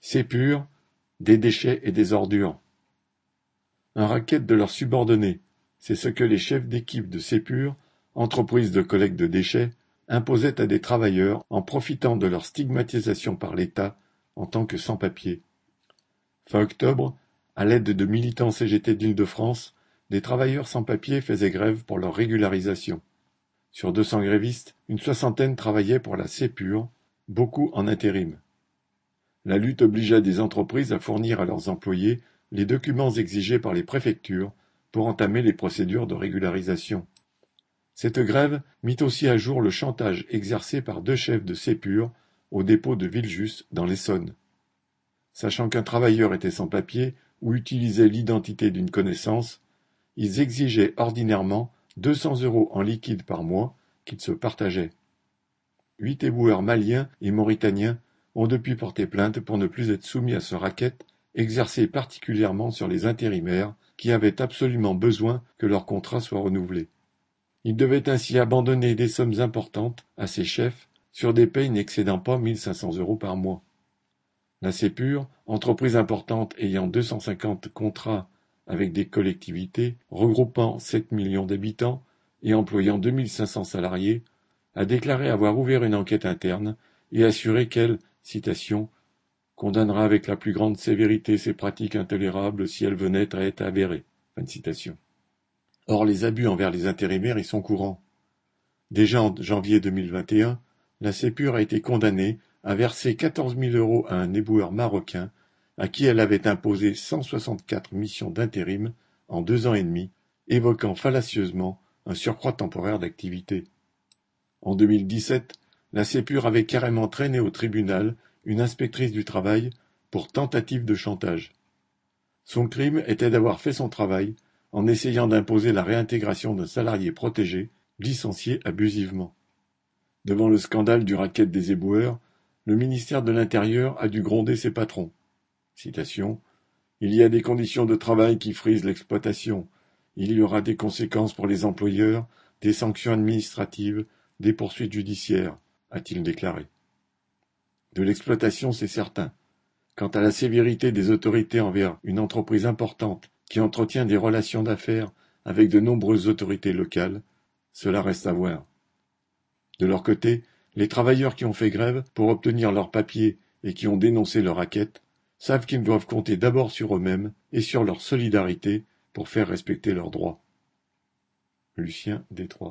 Sépure, des déchets et des ordures. Un racket de leurs subordonnés, c'est ce que les chefs d'équipe de Sépure, entreprise de collecte de déchets, imposaient à des travailleurs en profitant de leur stigmatisation par l'État en tant que sans-papiers. Fin octobre, à l'aide de militants CGT d'Île-de-France, des travailleurs sans-papiers faisaient grève pour leur régularisation. Sur deux cents grévistes, une soixantaine travaillaient pour la Sépure, beaucoup en intérim. La lutte obligea des entreprises à fournir à leurs employés les documents exigés par les préfectures pour entamer les procédures de régularisation. Cette grève mit aussi à jour le chantage exercé par deux chefs de Sépure au dépôt de Villejuste dans l'Essonne. Sachant qu'un travailleur était sans papier ou utilisait l'identité d'une connaissance, ils exigeaient ordinairement deux cents euros en liquide par mois qu'ils se partageaient. Huit éboueurs maliens et mauritaniens ont depuis porté plainte pour ne plus être soumis à ce racket exercé particulièrement sur les intérimaires qui avaient absolument besoin que leur contrat soit renouvelé. Ils devaient ainsi abandonner des sommes importantes à ces chefs sur des payes n'excédant pas 1500 euros par mois. La Sépure, entreprise importante ayant 250 contrats avec des collectivités regroupant 7 millions d'habitants et employant 2500 salariés, a déclaré avoir ouvert une enquête interne et assuré qu'elle condamnera avec la plus grande sévérité ces pratiques intolérables si elles venaient à être avérées. Or, les abus envers les intérimaires y sont courants. Déjà en janvier 2021, la Sépure a été condamnée à verser 14 000 euros à un éboueur marocain à qui elle avait imposé 164 missions d'intérim en deux ans et demi, évoquant fallacieusement un surcroît temporaire d'activité. En 2017, la Sépure avait carrément traîné au tribunal une inspectrice du travail pour tentative de chantage. Son crime était d'avoir fait son travail en essayant d'imposer la réintégration d'un salarié protégé licencié abusivement. Devant le scandale du racket des éboueurs, le ministère de l'Intérieur a dû gronder ses patrons. Citation. Il y a des conditions de travail qui frisent l'exploitation. Il y aura des conséquences pour les employeurs, des sanctions administratives, des poursuites judiciaires a-t-il déclaré. De l'exploitation, c'est certain. Quant à la sévérité des autorités envers une entreprise importante qui entretient des relations d'affaires avec de nombreuses autorités locales, cela reste à voir. De leur côté, les travailleurs qui ont fait grève pour obtenir leurs papiers et qui ont dénoncé leur raquette savent qu'ils doivent compter d'abord sur eux-mêmes et sur leur solidarité pour faire respecter leurs droits. Lucien Détroit